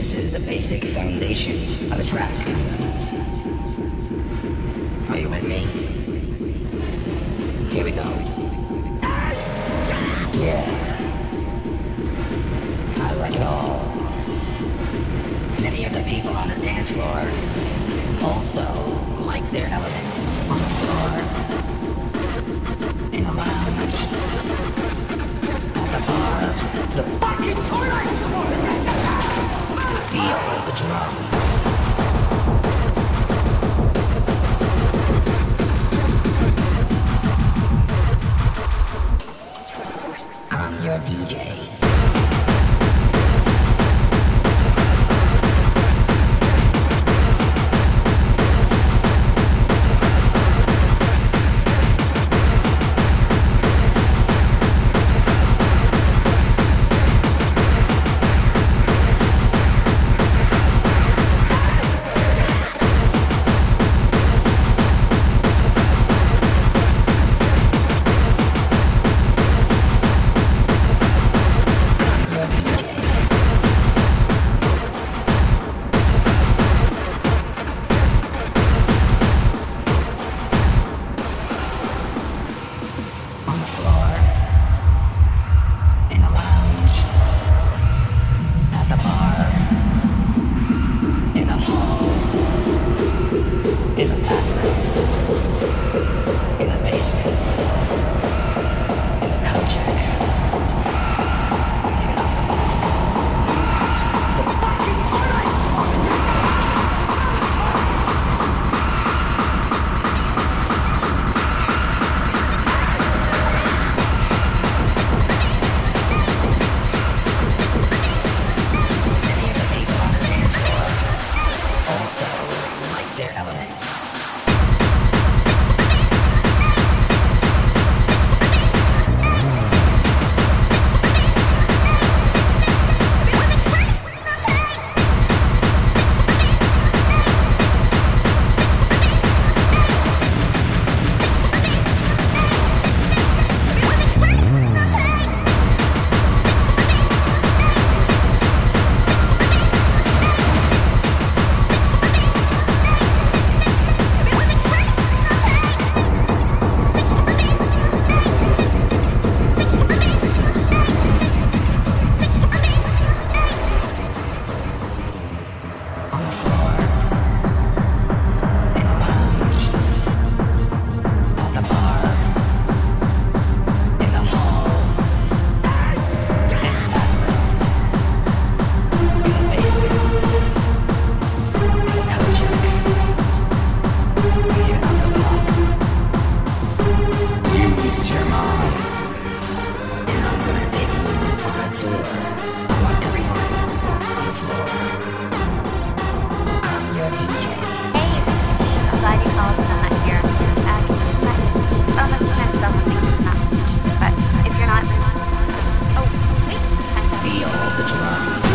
This is the basic foundation of a track. Are you with me? Here we go. Yeah. I like it all. Many of the people on the dance floor also like their elements on the floor, in the lounge, at the bar, the fucking toilet! Feel the your DJ. your mom. And I'm gonna take you on a tour. I want to on the floor. I'm your DJ. Hey, here. I can a message? Oh, that's what I'm something I'm not interested, but if you're not oh, wait, I'm sorry. Feel the drum.